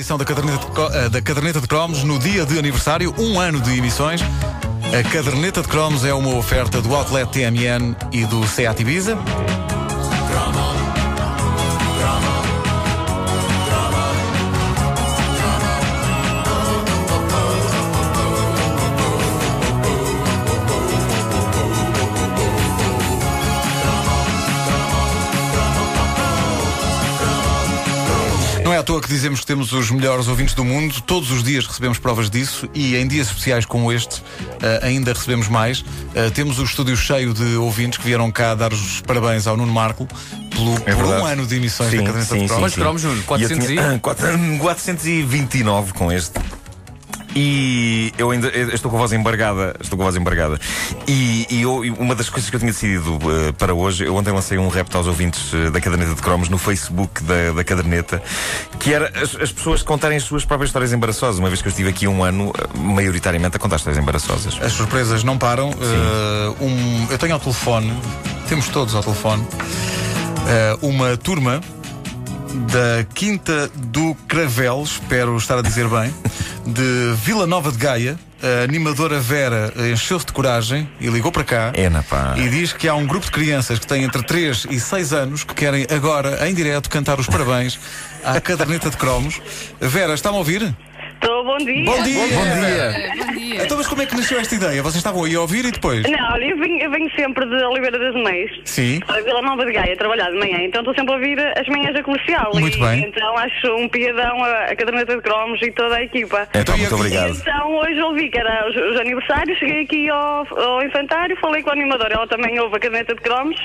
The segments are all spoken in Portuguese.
edição da caderneta de, eh, da caderneta de cromos no dia de aniversário, um ano de emissões. A caderneta de cromos é uma oferta do Outlet TMN e do Seat Ibiza. Dizemos que temos os melhores ouvintes do mundo. Todos os dias recebemos provas disso e em dias especiais como este eh, ainda recebemos mais. Eh, temos o estúdio cheio de ouvintes que vieram cá dar os parabéns ao Nuno Marco pelo, por um ano de emissões da caderneta de provas. Quantos cromos, Nuno? 400 E eu tinha- 429 com este. E eu ainda eu estou com a voz embargada, estou com a voz embargada. E, e eu- uma das coisas que eu tinha decidido eh, para hoje, eu ontem lancei um repto aos ouvintes eh, da caderneta de cromos no Facebook da, da caderneta, que era as, as pessoas contarem as suas próprias histórias embaraçosas. Uma vez que eu estive aqui um ano, eh, maioritariamente, a contar histórias embaraçosas. As surpresas não param. Um- eu tenho ao telefone, temos todos ao telefone, uma turma da Quinta do Cravel, espero estar a dizer bem, de Vila Nova de Gaia. A animadora Vera encheu-se de coragem e ligou para cá. É, na pá. E diz que há um grupo de crianças que têm entre 3 e 6 anos que querem agora, em direto, cantar os parabéns à caderneta de cromos. Vera, está-me a ouvir? Estou, bom dia. Bom dia! Bom dia. Bom dia. Então, mas como é que nasceu esta ideia? Vocês estavam aí a ouvir e depois? Não, olha, eu venho, eu venho sempre de Oliveira das Meias. Sim. A Vila Nova de Gaia, a trabalhar de manhã, então estou sempre a ouvir as manhãs da comercial. Muito e, bem. Então acho um piadão a, a caderneta de cromos e toda a equipa. Então, e- muito obrigado. Então hoje ouvi que era os, os aniversários, cheguei aqui ao, ao infantário, falei com a animadora, ela também ouve a caderneta de cromos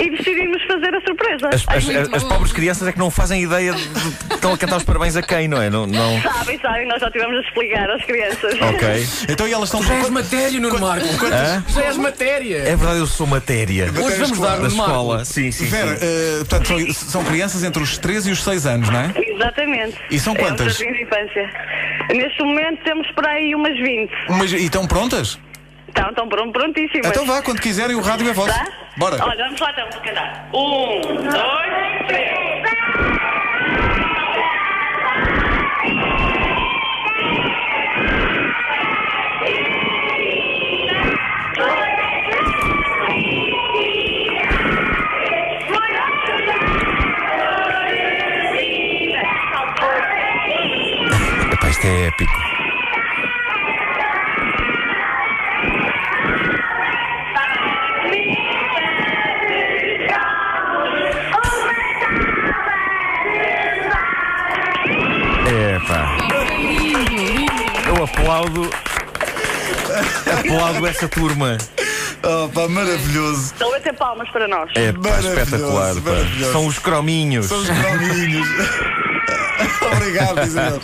e decidimos fazer a surpresa. As, as- as- as pobres crianças é que não fazem ideia de, de que estão a cantar os parabéns a quem, não é? Não, não... Sabem, sabem, nós já tivemos a explicar às crianças. Ok. Então e elas estão Já és matéria, Nuno Marco. Hã? Já és matéria. É verdade, eu sou matéria. Hoje vamos dar, da escola. Sim, sim. Vera, sim. eh, portanto, são, são crianças entre os 13 e os 6 anos, não é? Exatamente. E são É um quantas? de infância. Neste momento temos por aí umas 20. Mas, e estão prontas? Então, estão pron- prontíssimas. Então vá, quando quiserem, o rádio é vosso. Tá? Bora. Olha, vamos lá então, vou cantar. Um, dois, três. Aplaudo essa turma. Oh, pá, maravilhoso. Estão a bater palmas para nós. É pá, Maravilhoso, espetacular. pá. São os crominhos. São os crominhos. obrigado, Isabel.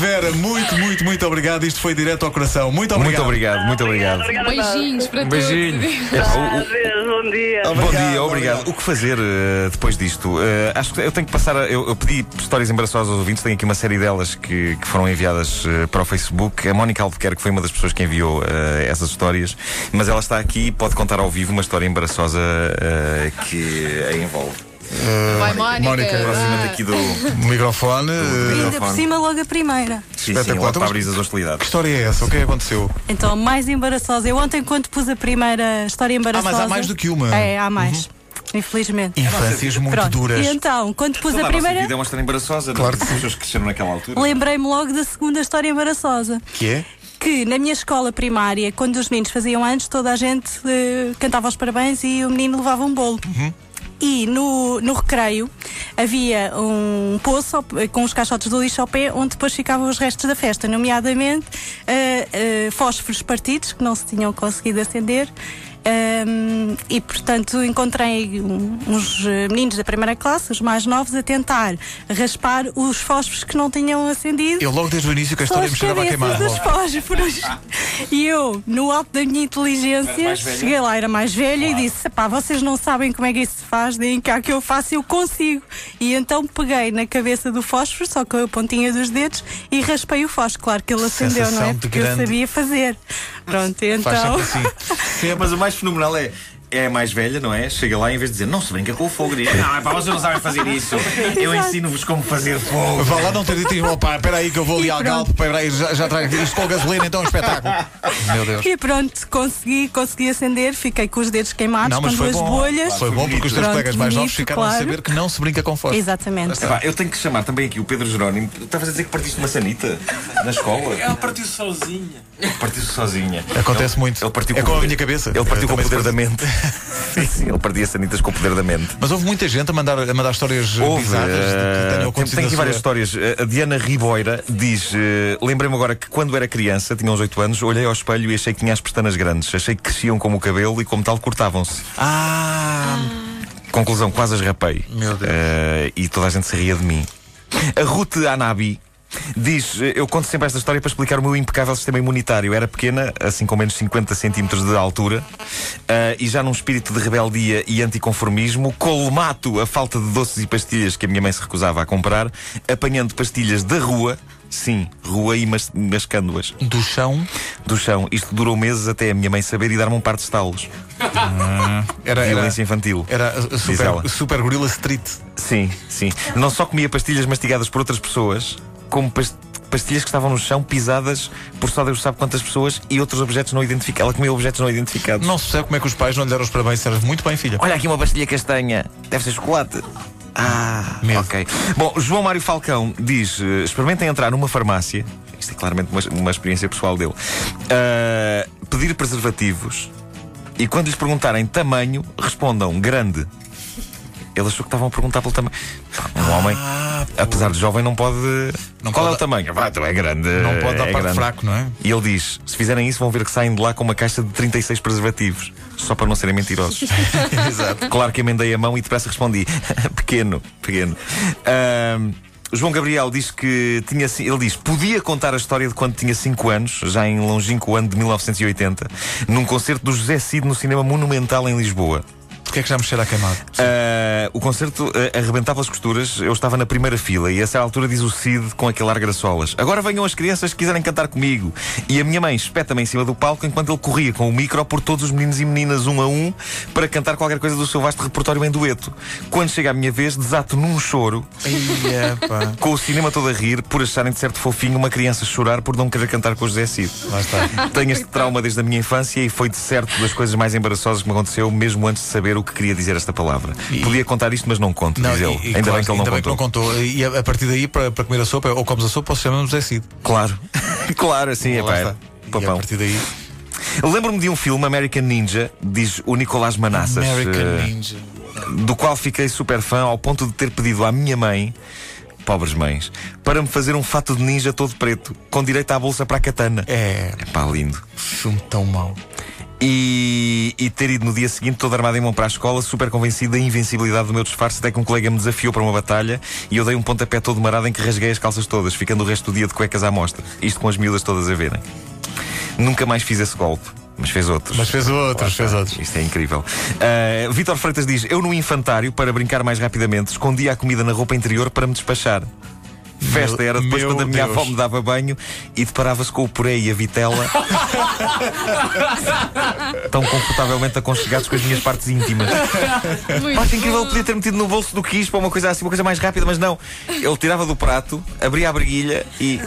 Vera, muito, muito, muito obrigado. Isto foi direto ao coração. Muito obrigado. Muito obrigado, muito obrigado. A nós. Beijinhos para todos. Beijinho. Epá, o- o- Adeus, bom dia. Bom Obrigado, dia, obrigado. obrigado. O que fazer eh, depois disto? Eh, acho que eu tenho que passar. a- eu, eu pedi histórias embaraçosas aos ouvintes, tenho aqui uma série delas que, que foram enviadas eh, para o Facebook. A Mónica Albuquerque foi uma das pessoas que enviou essas histórias, mas ela está aqui e pode contar ao vivo uma história embaraçosa que a envolve. Vai, Mónica. Mónica, Proximamente aqui do. Microfone. do Ainda por cima, logo a primeira. Sim, sim, Espetacular. logo Então, para abrir as Que hostilidades. história é essa? O que é que aconteceu? Então, mais embaraçosa. Eu ontem, quando pus a primeira história embaraçosa. Ah, mas há mais do que uma. É, há mais. Infelizmente. Infâncias muito Pronto. duras. E então, quando pus Toda a a primeira. vida é uma história embaraçosa. Claro não? que As pessoas que cresceram naquela altura. Lembrei-me logo da segunda história embaraçosa. Que é? Que na minha escola primária, quando os meninos faziam anos, toda a gente eh, cantava os parabéns e o menino levava um bolo. E no, no recreio havia um poço com os caixotes do lixo ao pé, onde depois ficavam os restos da festa, nomeadamente eh, eh, fósforos partidos que não se tinham conseguido acender. Ahm, e portanto encontrei um- uns eh, meninos da primeira classe, os mais novos, a tentar raspar os fósforos que não tinham acendido Eu logo desde o início que a história me cheirava a queimar. fósforos. E eu, no alto da minha inteligência, cheguei lá, era mais velha e disse: pá, vocês não sabem como é que isso se faz, deem cá que eu faço, eu consigo. E então peguei na cabeça do fósforo, só com a pontinha dos dedos, e raspei o fósforo. Claro que ele acendeu, não Sensação é? de Porque eu grande- sabia fazer. Pronto, Faz então. sempre assim. Mas o mais fenomenal é. É a mais velha, não é? Chega lá e em vez de dizer não se brinca com o fogo, diz não, é para vocês não sabem fazer isso. Eu ensino-vos como fazer fogo. Vá lá não ter dito, opa, espera aí que eu vou ali ao galpo, já, já trago isto com gasolina, então é um espetáculo. Meu Deus. E pronto, consegui, consegui acender, fiquei com os dedos queimados, Não, mas com duas bom. bolhas. Foi bom porque os teus Pronto, colegas mais novos ficaram a claro. saber que não se brinca com fósforo. Exatamente. Epá, eu tenho que chamar também aqui o Pedro Jerónimo. Estavas a dizer que partiste uma sanita na escola? Ela partiu sozinha. Partiu-se sozinha. Acontece Ele- muito. Ele partiu É com com a minha cabeça. Ele partiu Eu com o poder da mente. Sim, ele partia sanitas com o poder da mente. Mas houve muita gente a mandar, a mandar histórias eh, Houve, bizarras de que tenham acontecido tem aqui sua- várias histórias. Eh, A Diana Riboira diz: eh, Lembrei-me agora que quando era criança, tinha uns 8 anos, olhei ao espelho e achei que tinha as pestanas grandes. Achei que cresciam como o cabelo e, como tal, cortavam-se. Ah, Conclusão, quase as rapei. Meu Deus. Eh, e toda a gente se ria de mim. A Ruth Anabi diz: Eu conto sempre esta história para explicar o meu impecável sistema imunitário. Era pequena, assim com menos 50 centímetros de altura, eh, e já num espírito de rebeldia e anticonformismo, colmato a falta de doces e pastilhas que a minha mãe se recusava a comprar, apanhando pastilhas da rua. Sim, rua e mas, mascando-as do chão do chão. Isto durou meses até a minha mãe saber e dar-me um par de estalos. era, era, Violência infantil. era a Diz ela. super, super Gorilla Street. Sim, sim. Não só comia pastilhas mastigadas por outras pessoas, como pas- pastilhas que estavam no chão pisadas por só Deus sabe quantas pessoas e outros objetos não identificados. Ela comia objetos não identificados. Não se percebe como é que os pais não lhe deram os parabéns. Serve muito bem, filha. Olha aqui uma pastilha castanha. Deve ser chocolate. Ah, Medo. ok. Bom, João Mário Falcão diz: eh, experimentem entrar numa farmácia. Isto é claramente uma, uma experiência pessoal dele. Ah, pedir preservativos e quando lhes perguntarem tamanho, respondam grande. Ele achou que estavam a perguntar pelo tamanho. Um homem, apesar de jovem, não pode. Não Qual pode é o tamanho? Vai, então é grande. Não pode dar é parte grande. fraco, não é? E ele diz: se fizerem isso, vão ver que saem de lá com uma caixa de 36 preservativos. Só para não serem mentirosos. Exato. Claro que emendei a mão e depressa respondi: pequeno, pequeno. Ahm, João Gabriel diz que tinha. Ele diz: podia contar a história de quando tinha 5 anos, já em longínquo ano de 1980, num concerto do José Cid no Cinema Monumental em Lisboa. Porquê é que já me cheira a queimado? Ah, o concerto uh, arrebentava as costuras. Eu estava na primeira fila e a essa altura diz o Cid com aquele ar graçolas: Agora venham as crianças que quiserem cantar comigo. E a minha mãe espeta-me em cima do palco enquanto ele corria com o micro por todos os meninos e meninas, um a um, para cantar qualquer coisa do seu vasto repertório em dueto. Quando chega a minha vez, desato num choro, Ia, com o cinema todo a rir, por acharem de certo fofinho uma criança chorar por não querer cantar com o José Cid. Tenho este trauma desde a minha infância e foi de certo das coisas mais embaraçosas que me aconteceu, mesmo antes de saber o que queria dizer esta palavra. Podia contar isto, mas não conto, diz ele. e- e ainda claro, bem que ele não ainda bem contou. que não contou. E a, a partir daí, para, para comer a sopa, ou comes a sopa, ou se chama José Cid. Claro, claro, assim é pá. é E a Papão. partir daí. Lembro-me de um filme, American Ninja, diz o Nicolás Manassas, American eh, Ninja. do qual fiquei super fã ao ponto de ter pedido à minha mãe, pobres mães, para me fazer um fato de ninja todo preto, com direito à bolsa para a katana. É, É pá, lindo. filme tão mau. E, e ter ido no dia seguinte todo armado em mão para a escola, super convencido da invencibilidade do meu disfarce, até que um colega me desafiou para uma batalha e eu dei um pontapé todo marado em que rasguei as calças todas, ficando o resto do dia de cuecas à mostra. Isto com as miúdas todas a verem. Nunca mais fiz esse golpe. Mas fez outros. Mas fez outros, fez outros. Isto é incrível. Ah, Vítor Freitas diz: Eu no infantário, para brincar mais rapidamente, escondia a comida na roupa interior para me despachar. Festa era depois meu quando a minha Deus. avó me dava banho e deparava-se com o puré e a vitela tão confortavelmente aconchegados com as minhas partes íntimas. Muito Acho incrível, bom. ele podia ter metido no bolso do quis para uma coisa assim, uma coisa mais rápida, mas não. Ele tirava do prato, abria a briguilha e.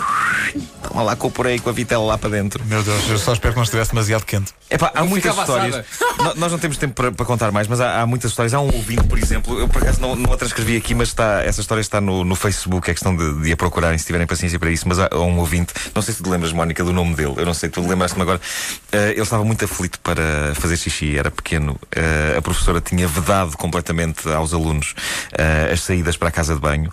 Toma lá com o e com a vitela lá para dentro. Meu Deus, eu só espero que não estivesse demasiado quente. Epá, há Não muitas histórias. No- nós não temos tempo para, para contar mais, mas há, há muitas histórias. Há um ouvinte, por exemplo, eu por acaso não, não a transcrevi aqui, mas está, essa história está no, no Facebook. É questão de, de a procurarem se tiverem paciência para isso. Mas há, há um ouvinte, não sei se tu te lembras, Mónica, do nome dele. Eu não sei, tu lembraste-me agora. Eh, ele estava muito aflito para fazer xixi, era pequeno. Eh, a professora tinha vedado completamente aos alunos eh, as saídas para a casa de banho.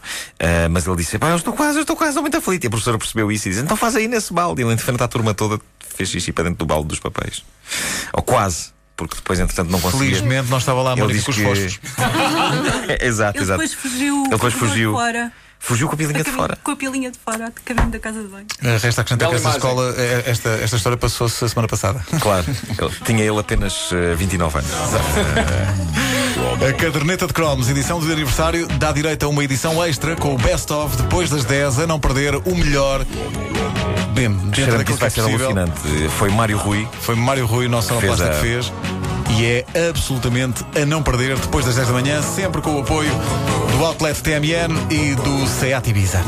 Mas ele disse: Pá, eu estou quase, eu estou quase, estou muito aflito. E a professora percebeu isso e disse: Então faz aí nesse balde. E ele, em frente à turma toda, fez xixi para dentro do balde dos papéis. Ou quase. Porque depois, entretanto, não conseguia. Felizmente não estava lá a disse com os que- fósforos. exato, Ele exato. depois fugiu. Ele depois fugiu. Fora, Fugiu com a pilinha a de caminho- fora. Com a pilinha de fora, de caminho da casa de banho. Eh, Resta acrescentar que esta escola, eh, esta, esta história passou-se a semana passada. Claro. Ele- tinha ele apenas eh, 29 anos. A caderneta de cromos, edição de aniversário, dá direito a uma edição extra com o Best of depois das 10, a não perder o melhor. Bem, dentro que daquilo isso vai que é ser possível. alucinante. Foi Mário Rui. Foi Mário Rui, nosso Fez sonoplasta a- que fez. e é absolutamente a não perder depois das 10 da manhã, sempre com o apoio do Outlet TMN e do Seat Ibiza.